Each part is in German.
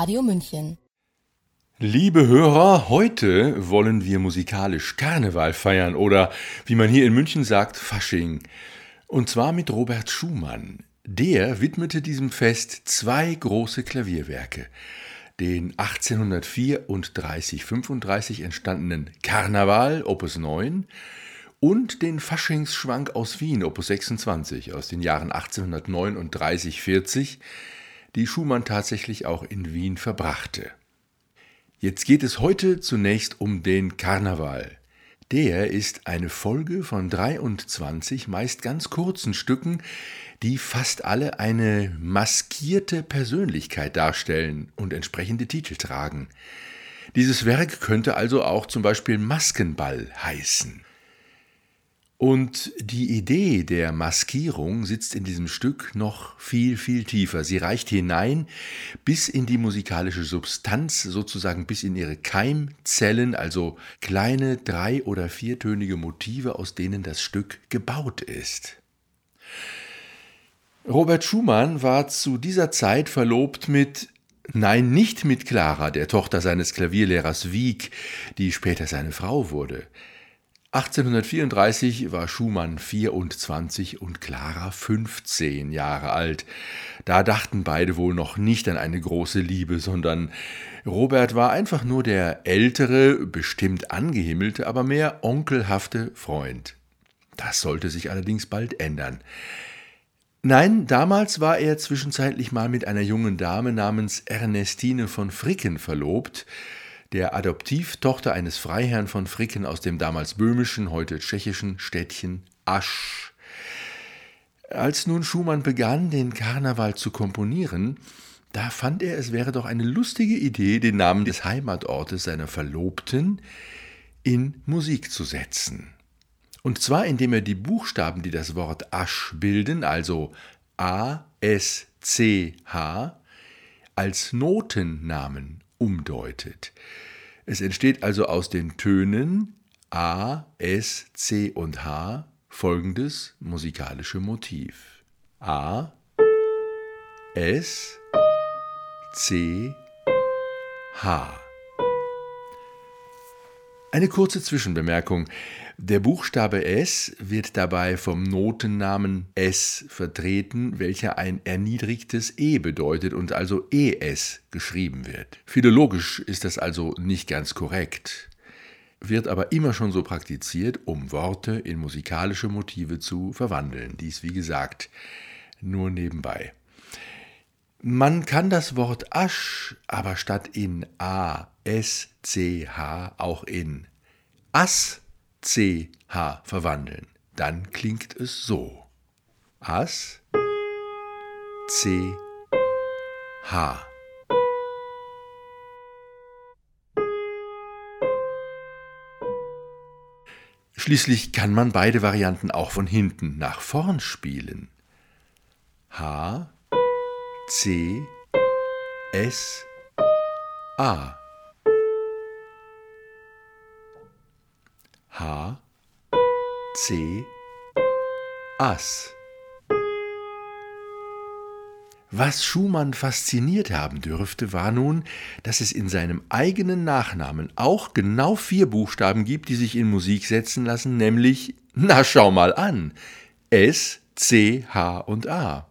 Radio München. Liebe Hörer, heute wollen wir musikalisch Karneval feiern oder wie man hier in München sagt, Fasching. Und zwar mit Robert Schumann. Der widmete diesem Fest zwei große Klavierwerke. Den 1834-35 entstandenen Karneval, Opus 9, und den Faschingsschwank aus Wien, Opus 26, aus den Jahren 1839-40, die Schumann tatsächlich auch in Wien verbrachte. Jetzt geht es heute zunächst um den Karneval. Der ist eine Folge von 23 meist ganz kurzen Stücken, die fast alle eine maskierte Persönlichkeit darstellen und entsprechende Titel tragen. Dieses Werk könnte also auch zum Beispiel Maskenball heißen. Und die Idee der Maskierung sitzt in diesem Stück noch viel, viel tiefer. Sie reicht hinein bis in die musikalische Substanz, sozusagen bis in ihre Keimzellen, also kleine drei- oder viertönige Motive, aus denen das Stück gebaut ist. Robert Schumann war zu dieser Zeit verlobt mit Nein, nicht mit Clara, der Tochter seines Klavierlehrers Wieck, die später seine Frau wurde. 1834 war Schumann 24 und Clara 15 Jahre alt. Da dachten beide wohl noch nicht an eine große Liebe, sondern Robert war einfach nur der ältere, bestimmt angehimmelte, aber mehr onkelhafte Freund. Das sollte sich allerdings bald ändern. Nein, damals war er zwischenzeitlich mal mit einer jungen Dame namens Ernestine von Fricken verlobt, der Adoptivtochter eines Freiherrn von Fricken aus dem damals böhmischen, heute tschechischen Städtchen Asch. Als nun Schumann begann, den Karneval zu komponieren, da fand er, es wäre doch eine lustige Idee, den Namen des Heimatortes seiner Verlobten in Musik zu setzen. Und zwar indem er die Buchstaben, die das Wort Asch bilden, also A, S, C, H, als Notennamen umdeutet. Es entsteht also aus den Tönen A, S, C und H folgendes musikalische Motiv. A, S, C, H. Eine kurze Zwischenbemerkung. Der Buchstabe S wird dabei vom Notennamen S vertreten, welcher ein erniedrigtes E bedeutet und also ES geschrieben wird. Philologisch ist das also nicht ganz korrekt, wird aber immer schon so praktiziert, um Worte in musikalische Motive zu verwandeln. Dies, wie gesagt, nur nebenbei. Man kann das Wort Asch aber statt in A, S, C, H auch in Ass CH verwandeln. Dann klingt es so. As, C, H. Schließlich kann man beide Varianten auch von hinten nach vorn spielen. H, C, S, A. H, C, Ass. Was Schumann fasziniert haben dürfte, war nun, dass es in seinem eigenen Nachnamen auch genau vier Buchstaben gibt, die sich in Musik setzen lassen, nämlich, na schau mal an, S, C, H und A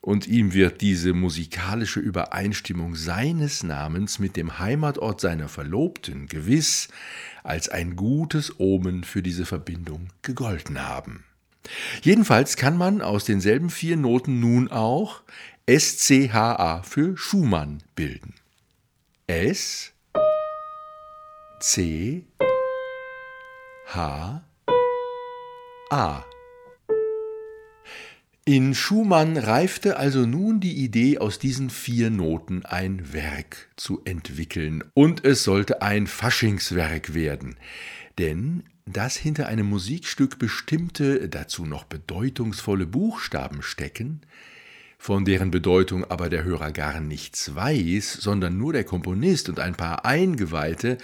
und ihm wird diese musikalische Übereinstimmung seines Namens mit dem Heimatort seiner Verlobten gewiss als ein gutes Omen für diese Verbindung gegolten haben. Jedenfalls kann man aus denselben vier Noten nun auch SCHA für Schumann bilden. S, C, H, A. In Schumann reifte also nun die Idee, aus diesen vier Noten ein Werk zu entwickeln. Und es sollte ein Faschingswerk werden. Denn dass hinter einem Musikstück bestimmte, dazu noch bedeutungsvolle Buchstaben stecken, von deren Bedeutung aber der Hörer gar nichts weiß, sondern nur der Komponist und ein paar Eingeweihte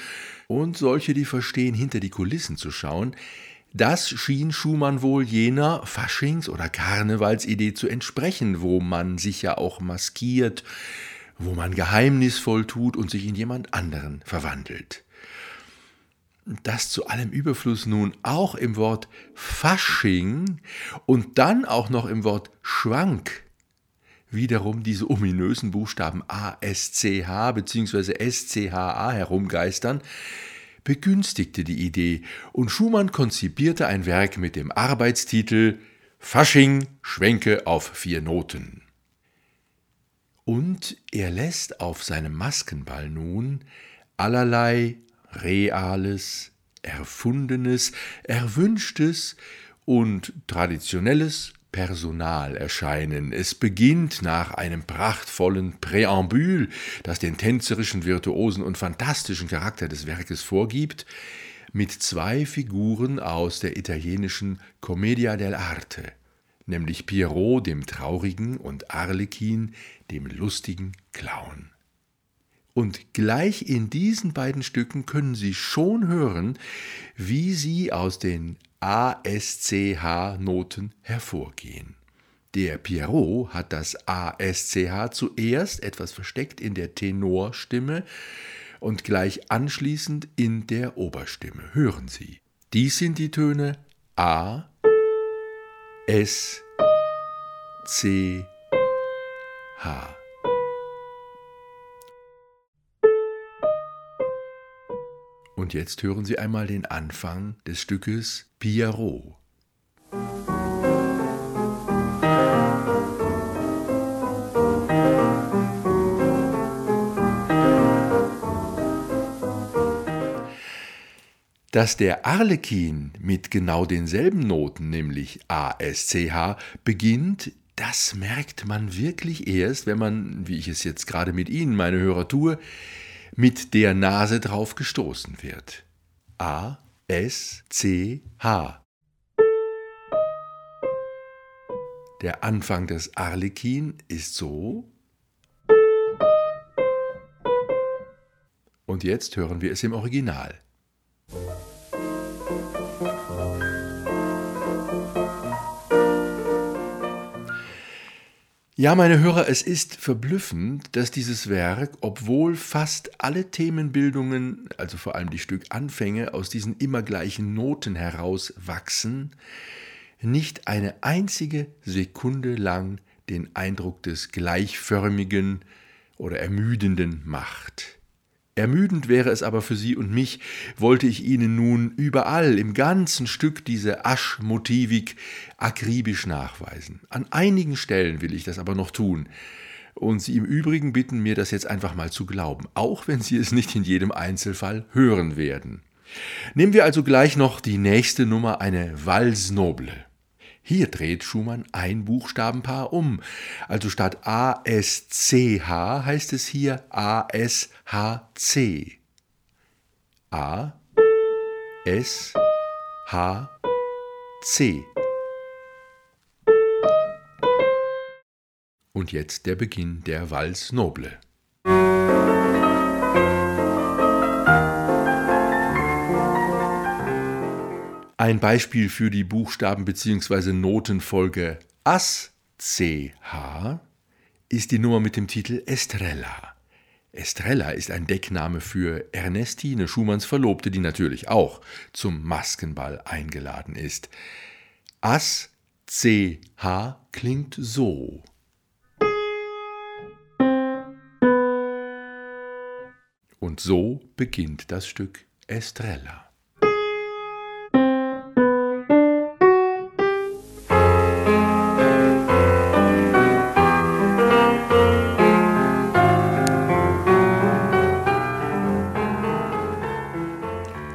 und solche, die verstehen, hinter die Kulissen zu schauen, das schien Schumann wohl jener Faschings- oder Karnevalsidee zu entsprechen, wo man sich ja auch maskiert, wo man geheimnisvoll tut und sich in jemand anderen verwandelt. Das zu allem Überfluss nun auch im Wort Fasching und dann auch noch im Wort Schwank wiederum diese ominösen Buchstaben A, S, C, H bzw. S, C, H, A herumgeistern, begünstigte die Idee und Schumann konzipierte ein Werk mit dem Arbeitstitel Fasching Schwenke auf vier Noten. Und er lässt auf seinem Maskenball nun allerlei Reales, Erfundenes, Erwünschtes und Traditionelles Personal erscheinen. Es beginnt nach einem prachtvollen Präambül, das den tänzerischen, virtuosen und fantastischen Charakter des Werkes vorgibt, mit zwei Figuren aus der italienischen Commedia dell'arte, nämlich Pierrot dem Traurigen und Arlekin dem lustigen Clown. Und gleich in diesen beiden Stücken können Sie schon hören, wie sie aus den ASCH-Noten hervorgehen. Der Pierrot hat das ASCH zuerst etwas versteckt in der Tenorstimme und gleich anschließend in der Oberstimme. Hören Sie. Dies sind die Töne A, S, C, H. Und jetzt hören Sie einmal den Anfang des Stückes Pierrot. Dass der Arlekin mit genau denselben Noten, nämlich A, S, C, H, beginnt, das merkt man wirklich erst, wenn man, wie ich es jetzt gerade mit Ihnen, meine Hörer, tue, mit der Nase drauf gestoßen wird. A, S, C, H. Der Anfang des Arlekin ist so. Und jetzt hören wir es im Original. Ja, meine Hörer, es ist verblüffend, dass dieses Werk, obwohl fast alle Themenbildungen, also vor allem die Stückanfänge, aus diesen immer gleichen Noten herauswachsen, nicht eine einzige Sekunde lang den Eindruck des gleichförmigen oder ermüdenden macht. Ermüdend wäre es aber für Sie und mich, wollte ich Ihnen nun überall im ganzen Stück diese Aschmotivik akribisch nachweisen. An einigen Stellen will ich das aber noch tun und Sie im Übrigen bitten, mir das jetzt einfach mal zu glauben, auch wenn Sie es nicht in jedem Einzelfall hören werden. Nehmen wir also gleich noch die nächste Nummer, eine Valse Noble. Hier dreht Schumann ein Buchstabenpaar um. Also statt ASCH heißt es hier ASHC. A S H C. Und jetzt der Beginn der Valse Noble. Ein Beispiel für die Buchstaben- bzw. Notenfolge As CH ist die Nummer mit dem Titel Estrella. Estrella ist ein Deckname für Ernestine, Schumanns Verlobte, die natürlich auch zum Maskenball eingeladen ist. As CH klingt so. Und so beginnt das Stück Estrella.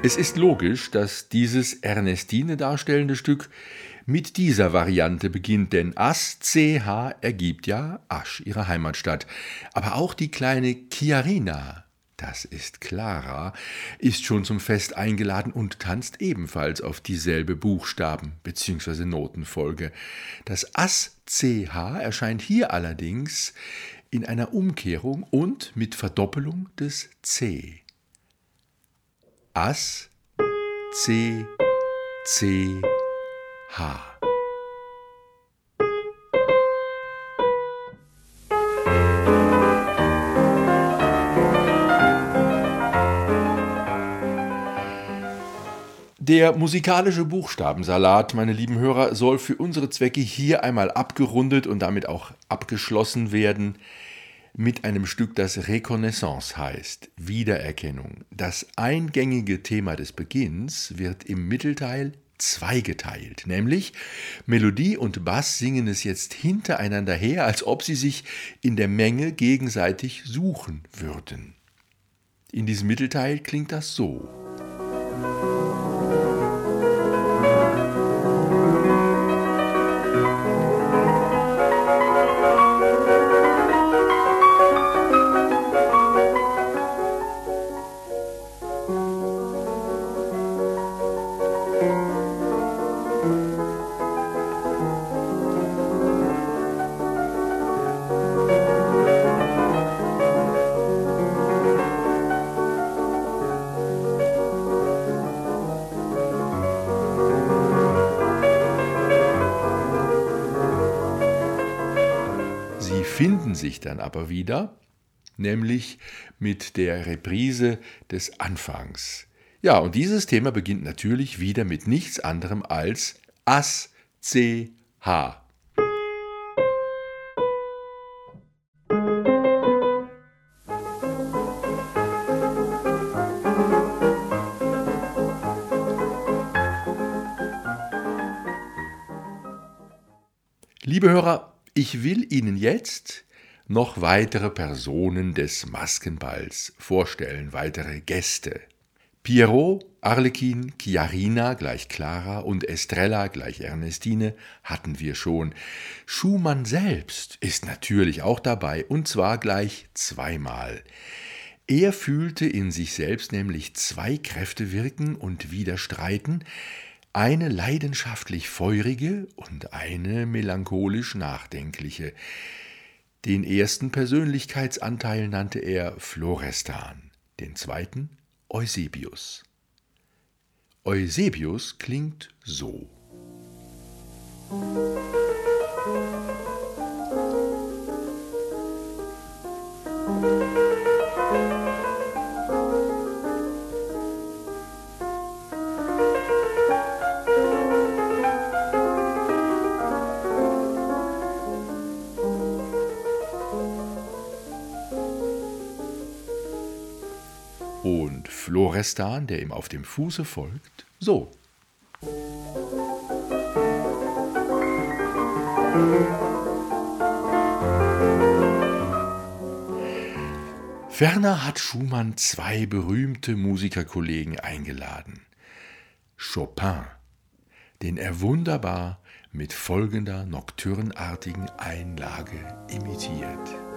Es ist logisch, dass dieses Ernestine darstellende Stück mit dieser Variante beginnt, denn As CH ergibt ja Asch, ihre Heimatstadt. Aber auch die kleine Chiarina, das ist Clara, ist schon zum Fest eingeladen und tanzt ebenfalls auf dieselbe Buchstaben- bzw. Notenfolge. Das As CH erscheint hier allerdings in einer Umkehrung und mit Verdoppelung des C. As C C H. Der musikalische Buchstabensalat, meine lieben Hörer, soll für unsere Zwecke hier einmal abgerundet und damit auch abgeschlossen werden mit einem Stück, das Reconnaissance heißt, Wiedererkennung. Das eingängige Thema des Beginns wird im Mittelteil zweigeteilt, nämlich Melodie und Bass singen es jetzt hintereinander her, als ob sie sich in der Menge gegenseitig suchen würden. In diesem Mittelteil klingt das so. Sich dann aber wieder, nämlich mit der Reprise des Anfangs. Ja, und dieses Thema beginnt natürlich wieder mit nichts anderem als As, C, H. Liebe Hörer, ich will Ihnen jetzt noch weitere Personen des Maskenballs vorstellen, weitere Gäste. Pierrot, Arlekin, Chiarina gleich Clara und Estrella gleich Ernestine hatten wir schon. Schumann selbst ist natürlich auch dabei und zwar gleich zweimal. Er fühlte in sich selbst nämlich zwei Kräfte wirken und widerstreiten, eine leidenschaftlich feurige und eine melancholisch nachdenkliche. Den ersten Persönlichkeitsanteil nannte er Florestan, den zweiten Eusebius. Eusebius klingt so. Florestan, der ihm auf dem Fuße folgt, so. Ferner hat Schumann zwei berühmte Musikerkollegen eingeladen. Chopin, den er wunderbar mit folgender nocturnartigen Einlage imitiert.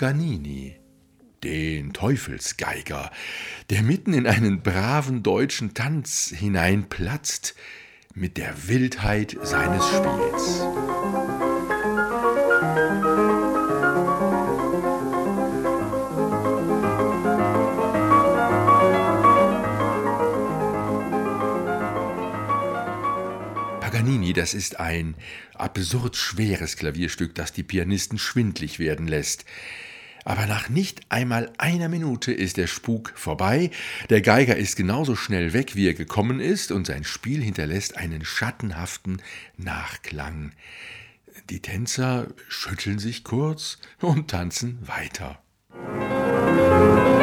Paganini, den Teufelsgeiger, der mitten in einen braven deutschen Tanz hineinplatzt mit der Wildheit seines Spiels. Paganini, das ist ein absurd schweres Klavierstück, das die Pianisten schwindlig werden lässt. Aber nach nicht einmal einer Minute ist der Spuk vorbei, der Geiger ist genauso schnell weg, wie er gekommen ist, und sein Spiel hinterlässt einen schattenhaften Nachklang. Die Tänzer schütteln sich kurz und tanzen weiter. liebe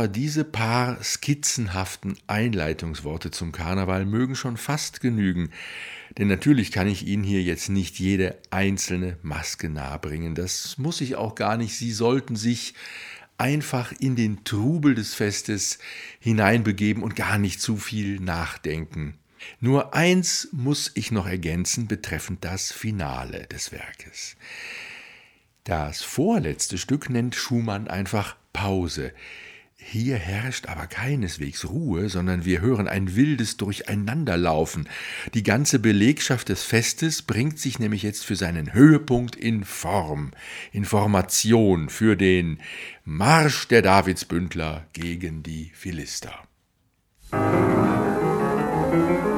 Hörer, diese paar skizzenhaften Einleitungsworte zum Karneval mögen schon fast genügen, denn natürlich kann ich Ihnen hier jetzt nicht jede einzelne Maske nahebringen. Das muss ich auch gar nicht. Sie sollten sich einfach in den Trubel des Festes hineinbegeben und gar nicht zu viel nachdenken. Nur eins muss ich noch ergänzen betreffend das Finale des Werkes. Das vorletzte Stück nennt Schumann einfach Pause. Hier herrscht aber keineswegs Ruhe, sondern wir hören ein wildes Durcheinanderlaufen. Die ganze Belegschaft des Festes bringt sich nämlich jetzt für seinen Höhepunkt in Form, in Formation für den Marsch der Davidsbündler gegen die Philister. Musik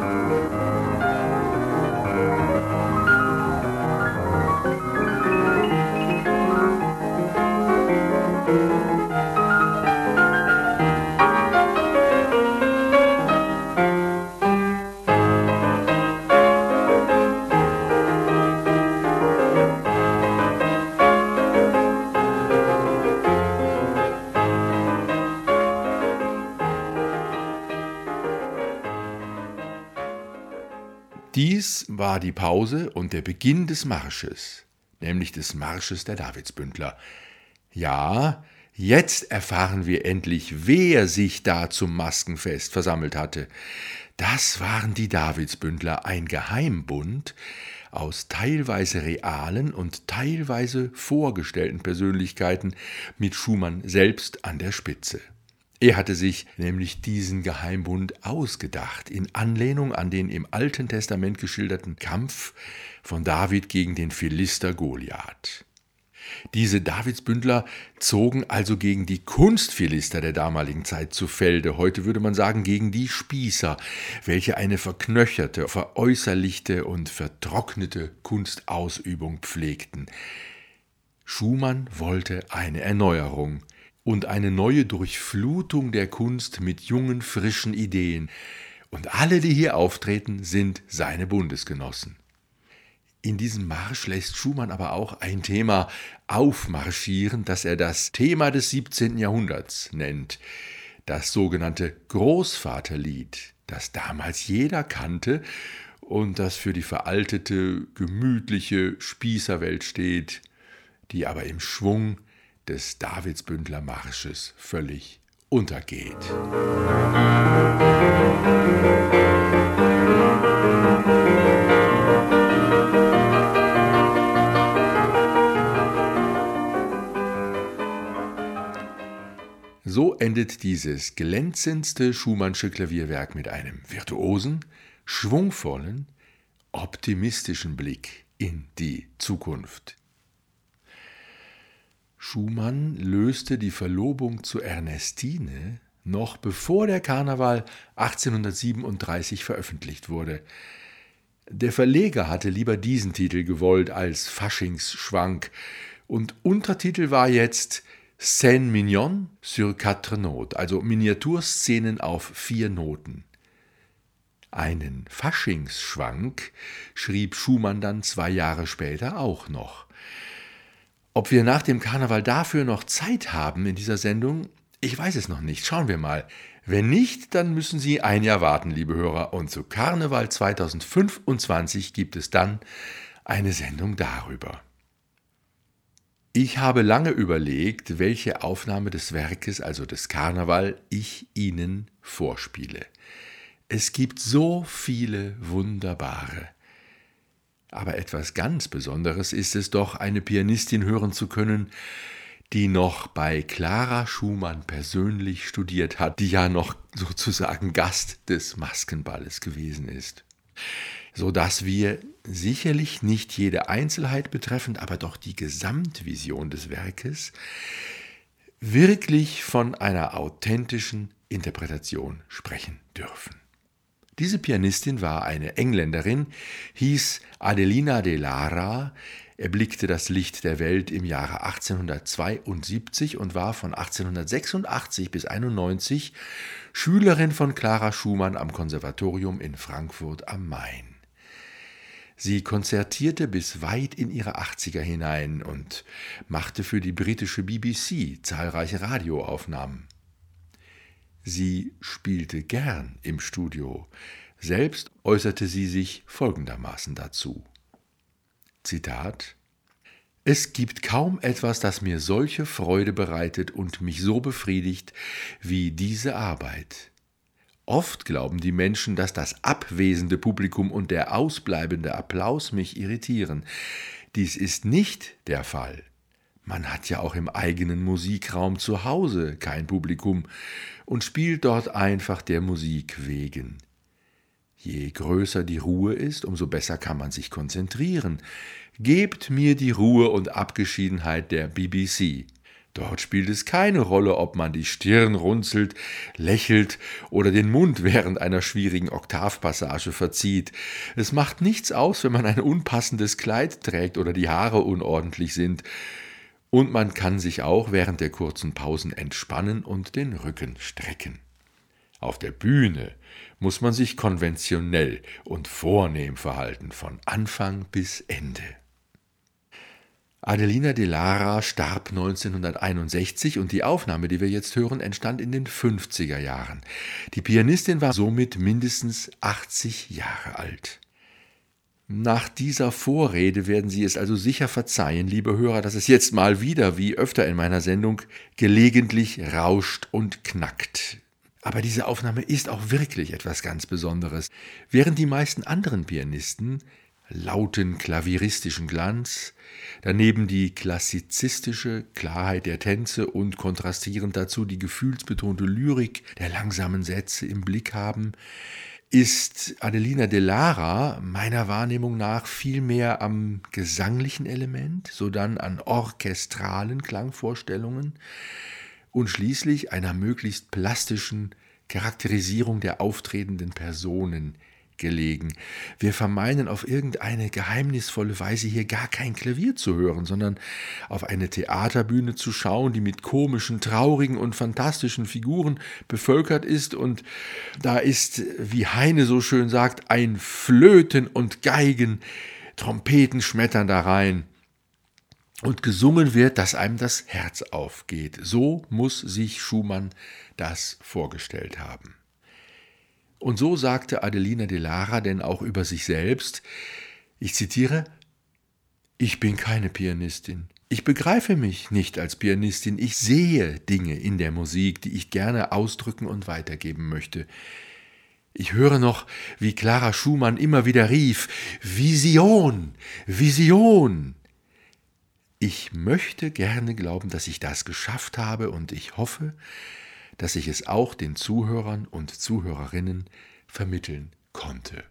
Dies war die Pause und der Beginn des Marsches, nämlich des Marsches der Davidsbündler. Ja, jetzt erfahren wir endlich, wer sich da zum Maskenfest versammelt hatte. Das waren die Davidsbündler, ein Geheimbund aus teilweise realen und teilweise vorgestellten Persönlichkeiten mit Schumann selbst an der Spitze. Er hatte sich nämlich diesen Geheimbund ausgedacht, in Anlehnung an den im Alten Testament geschilderten Kampf von David gegen den Philister Goliath. Diese Davidsbündler zogen also gegen die Kunstphilister der damaligen Zeit zu Felde, heute würde man sagen gegen die Spießer, welche eine verknöcherte, veräußerlichte und vertrocknete Kunstausübung pflegten. Schumann wollte eine Erneuerung, und eine neue Durchflutung der Kunst mit jungen, frischen Ideen. Und alle, die hier auftreten, sind seine Bundesgenossen. In diesem Marsch lässt Schumann aber auch ein Thema aufmarschieren, das er das Thema des 17. Jahrhunderts nennt, das sogenannte Großvaterlied, das damals jeder kannte und das für die veraltete, gemütliche Spießerwelt steht, die aber im Schwung des Davidsbündler Marsches völlig untergeht. So endet dieses glänzendste Schumannsche Klavierwerk mit einem virtuosen, schwungvollen, optimistischen Blick in die Zukunft. Schumann löste die Verlobung zu Ernestine noch bevor der Karneval 1837 veröffentlicht wurde. Der Verleger hatte lieber diesen Titel gewollt als Faschingsschwank und Untertitel war jetzt Scène mignonne sur quatre notes, also Miniaturszenen auf vier Noten. Einen Faschingsschwank schrieb Schumann dann zwei Jahre später auch noch. Ob wir nach dem Karneval dafür noch Zeit haben in dieser Sendung, ich weiß es noch nicht. Schauen wir mal. Wenn nicht, dann müssen Sie ein Jahr warten, liebe Hörer. Und zu Karneval 2025 gibt es dann eine Sendung darüber. Ich habe lange überlegt, welche Aufnahme des Werkes, also des Karneval, ich Ihnen vorspiele. Es gibt so viele wunderbare. Aber etwas ganz Besonderes ist es doch, eine Pianistin hören zu können, die noch bei Clara Schumann persönlich studiert hat, die ja noch sozusagen Gast des Maskenballes gewesen ist. So dass wir sicherlich nicht jede Einzelheit betreffend, aber doch die Gesamtvision des Werkes wirklich von einer authentischen Interpretation sprechen dürfen. Diese Pianistin war eine Engländerin, hieß Adelina de Lara, erblickte das Licht der Welt im Jahre 1872 und war von 1886 bis 91 Schülerin von Clara Schumann am Konservatorium in Frankfurt am Main. Sie konzertierte bis weit in ihre 80er hinein und machte für die britische BBC zahlreiche Radioaufnahmen. Sie spielte gern im Studio. Selbst äußerte sie sich folgendermaßen dazu. Zitat Es gibt kaum etwas, das mir solche Freude bereitet und mich so befriedigt wie diese Arbeit. Oft glauben die Menschen, dass das abwesende Publikum und der ausbleibende Applaus mich irritieren. Dies ist nicht der Fall. Man hat ja auch im eigenen Musikraum zu Hause kein Publikum und spielt dort einfach der Musik wegen. Je größer die Ruhe ist, umso besser kann man sich konzentrieren. Gebt mir die Ruhe und Abgeschiedenheit der BBC. Dort spielt es keine Rolle, ob man die Stirn runzelt, lächelt oder den Mund während einer schwierigen Oktavpassage verzieht. Es macht nichts aus, wenn man ein unpassendes Kleid trägt oder die Haare unordentlich sind und man kann sich auch während der kurzen Pausen entspannen und den Rücken strecken. Auf der Bühne muss man sich konventionell und vornehm verhalten, von Anfang bis Ende. Adelina de Lara starb 1961 und die Aufnahme, die wir jetzt hören, entstand in den 50er Jahren. Die Pianistin war somit mindestens 80 Jahre alt. Nach dieser Vorrede werden Sie es also sicher verzeihen, liebe Hörer, dass es jetzt mal wieder, wie öfter in meiner Sendung, gelegentlich rauscht und knackt. Aber diese Aufnahme ist auch wirklich etwas ganz Besonderes. Während die meisten anderen Pianisten lauten klavieristischen Glanz, daneben die klassizistische Klarheit der Tänze und kontrastierend dazu die gefühlsbetonte Lyrik der langsamen Sätze im Blick haben, ist Adelina de Lara meiner Wahrnehmung nach viel mehr am gesanglichen Element, sodann an orchestralen Klangvorstellungen und schließlich einer möglichst plastischen Charakterisierung der auftretenden Personen gelegen. Wir vermeinen auf irgendeine geheimnisvolle Weise hier gar kein Klavier zu hören, sondern auf eine Theaterbühne zu schauen, die mit komischen, traurigen und fantastischen Figuren bevölkert ist. Und da ist, wie Heine so schön sagt, ein Flöten und Geigen, Trompeten schmettern da rein. Und gesungen wird, dass einem das Herz aufgeht. So muss sich Schumann das vorgestellt haben. Und so sagte Adelina de Lara denn auch über sich selbst, ich zitiere, ich bin keine Pianistin. Ich begreife mich nicht als Pianistin. Ich sehe Dinge in der Musik, die ich gerne ausdrücken und weitergeben möchte. Ich höre noch, wie Clara Schumann immer wieder rief, Vision, Vision. Ich möchte gerne glauben, dass ich das geschafft habe und ich hoffe, dass ich es auch den Zuhörern und Zuhörerinnen vermitteln konnte.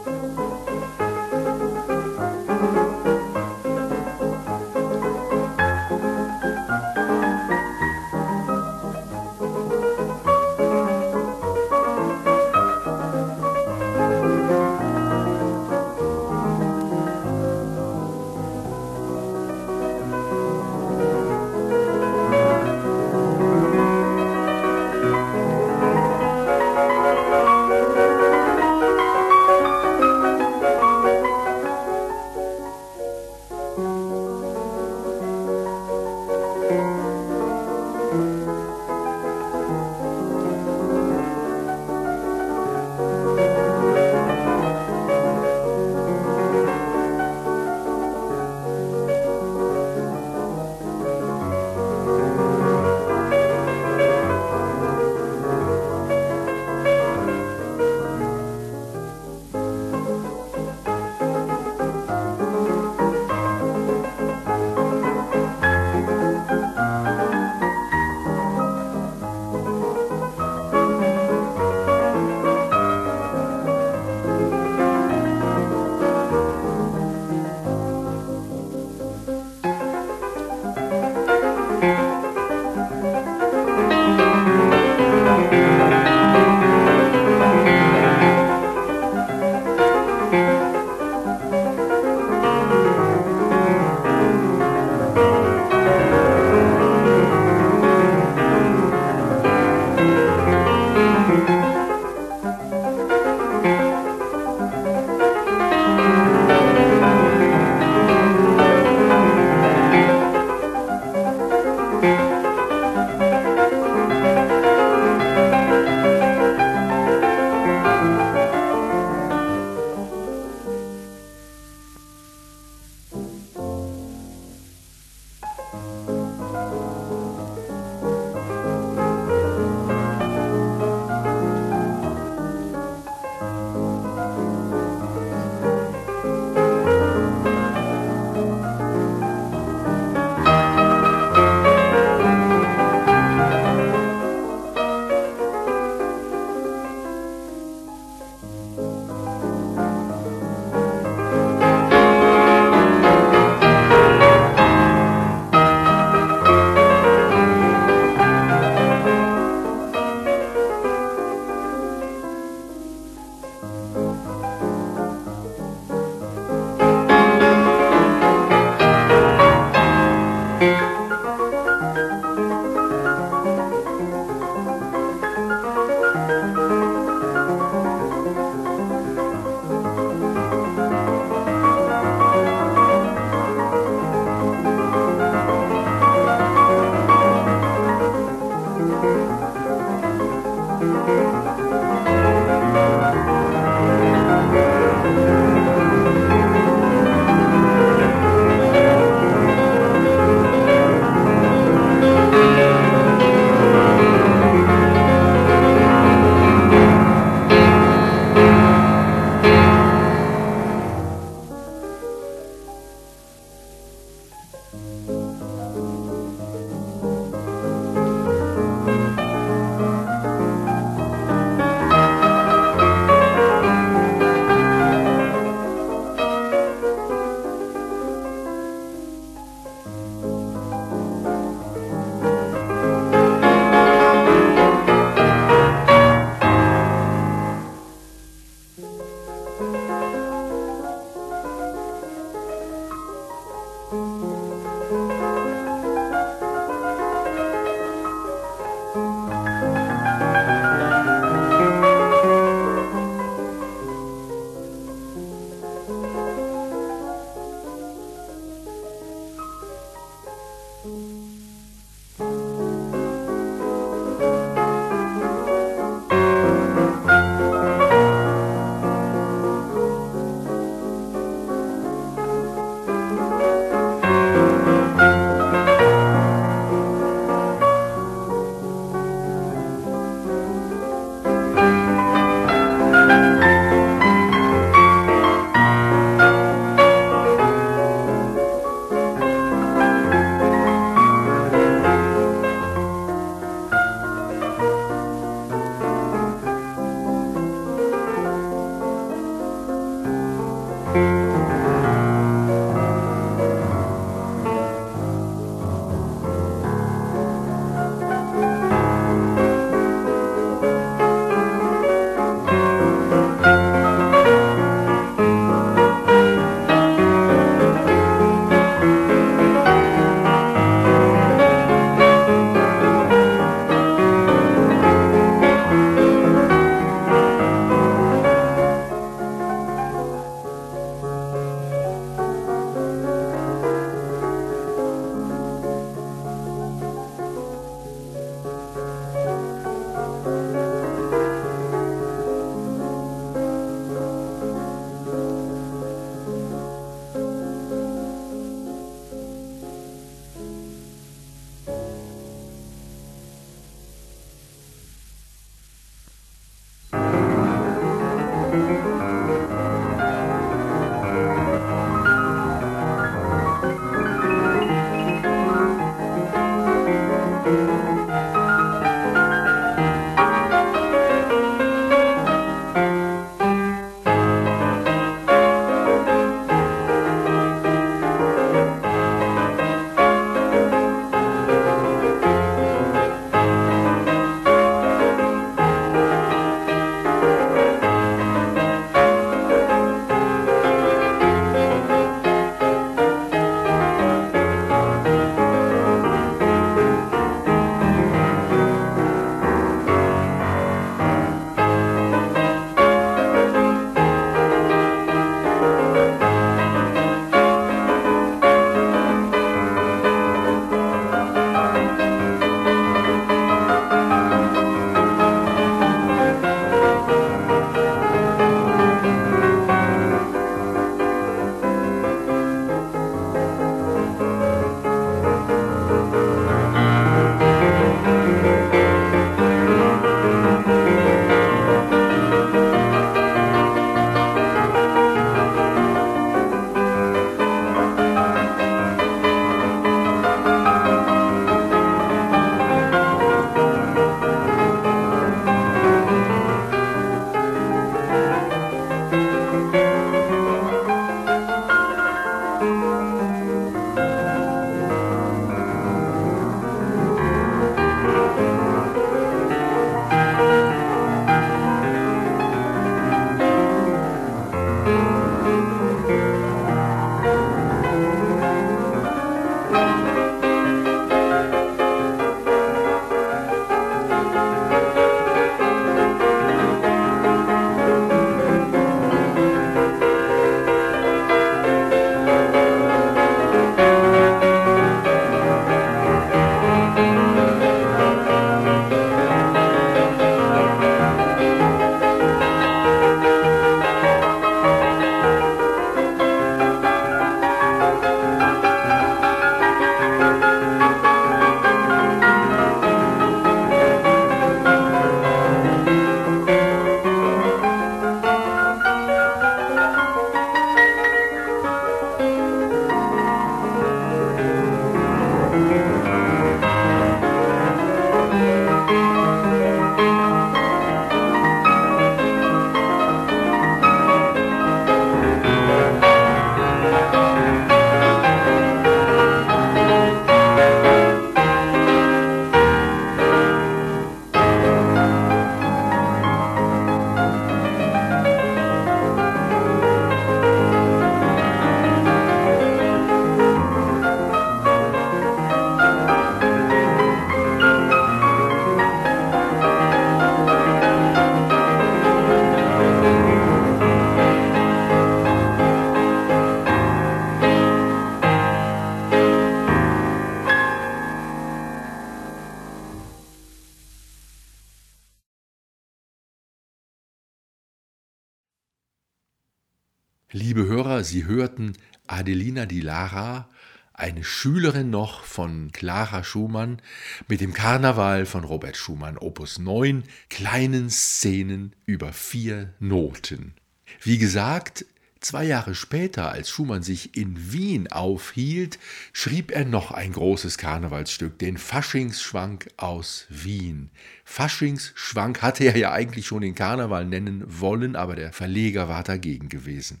Sie hörten Adelina Di Lara, eine Schülerin noch von Clara Schumann, mit dem Karneval von Robert Schumann, Opus 9, kleinen Szenen über vier Noten. Wie gesagt, Zwei Jahre später, als Schumann sich in Wien aufhielt, schrieb er noch ein großes Karnevalsstück, den Faschingsschwank aus Wien. Faschingsschwank hatte er ja eigentlich schon den Karneval nennen wollen, aber der Verleger war dagegen gewesen.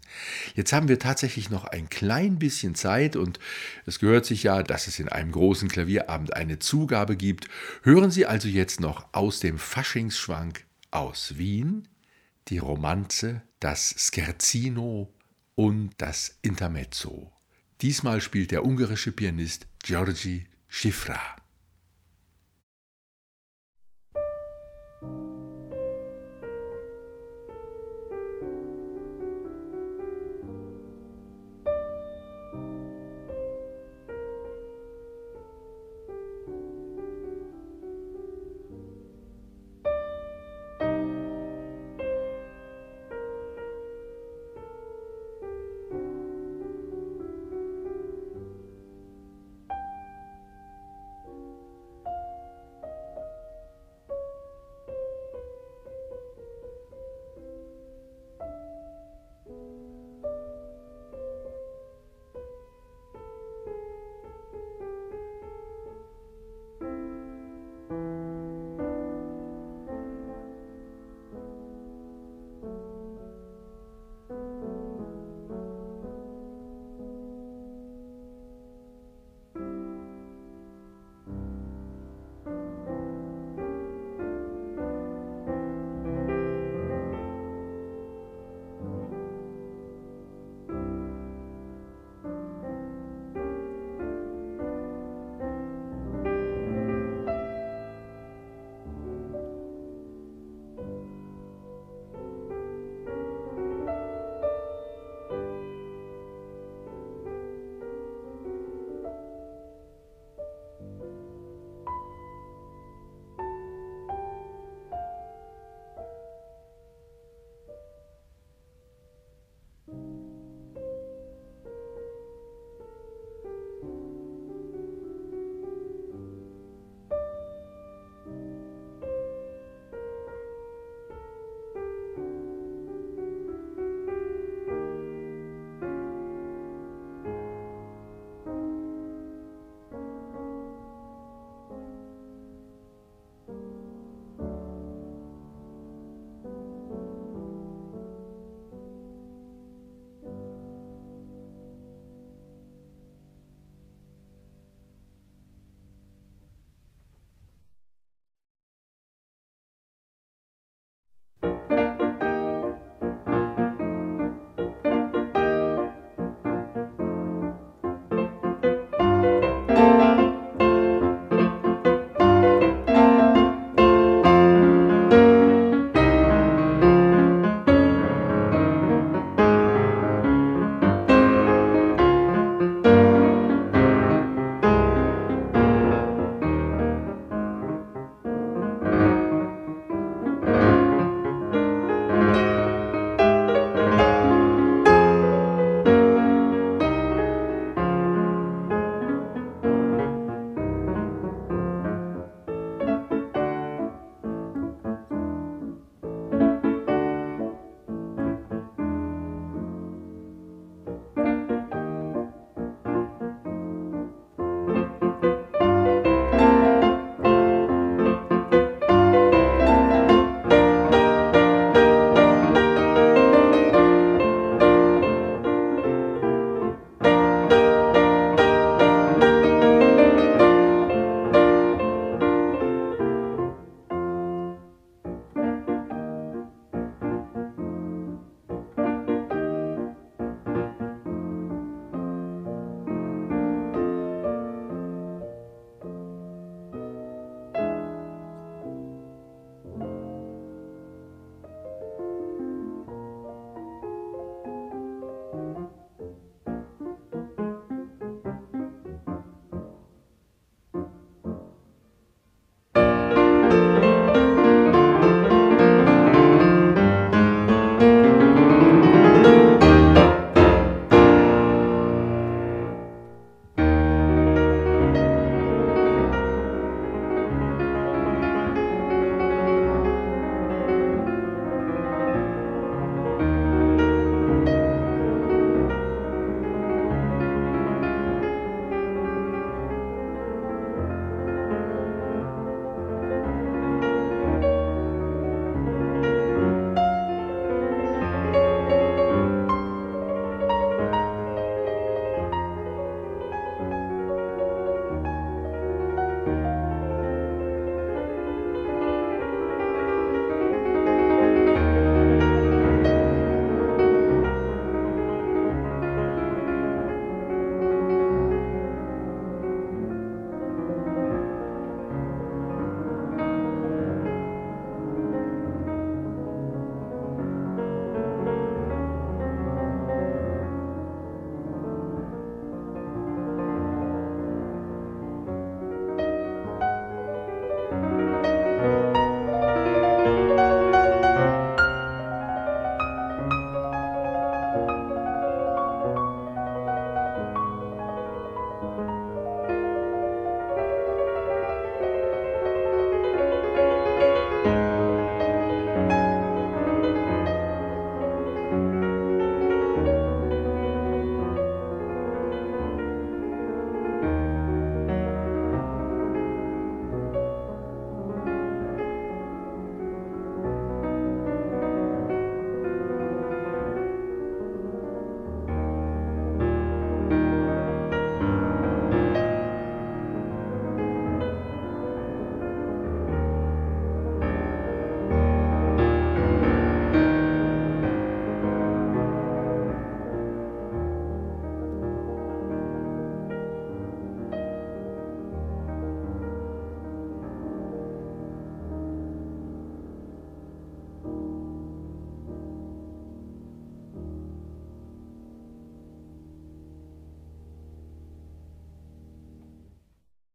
Jetzt haben wir tatsächlich noch ein klein bisschen Zeit und es gehört sich ja, dass es in einem großen Klavierabend eine Zugabe gibt. Hören Sie also jetzt noch aus dem Faschingsschwank aus Wien die Romanze, das Scherzino und das Intermezzo. Diesmal spielt der ungarische Pianist Georgi Schifra.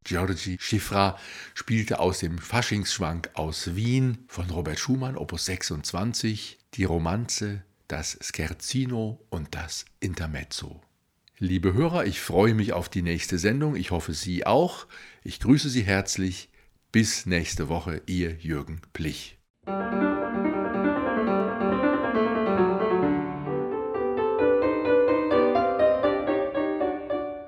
Georgi Schifra spielte aus dem Faschingsschwank aus Wien von Robert Schumann, Opus 26, die Romanze, das Scherzino und das Intermezzo. Liebe Hörer, ich freue mich auf die nächste Sendung. Ich hoffe, Sie auch. Ich grüße Sie herzlich. Bis nächste Woche, Ihr Jürgen Plich.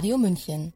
Radio München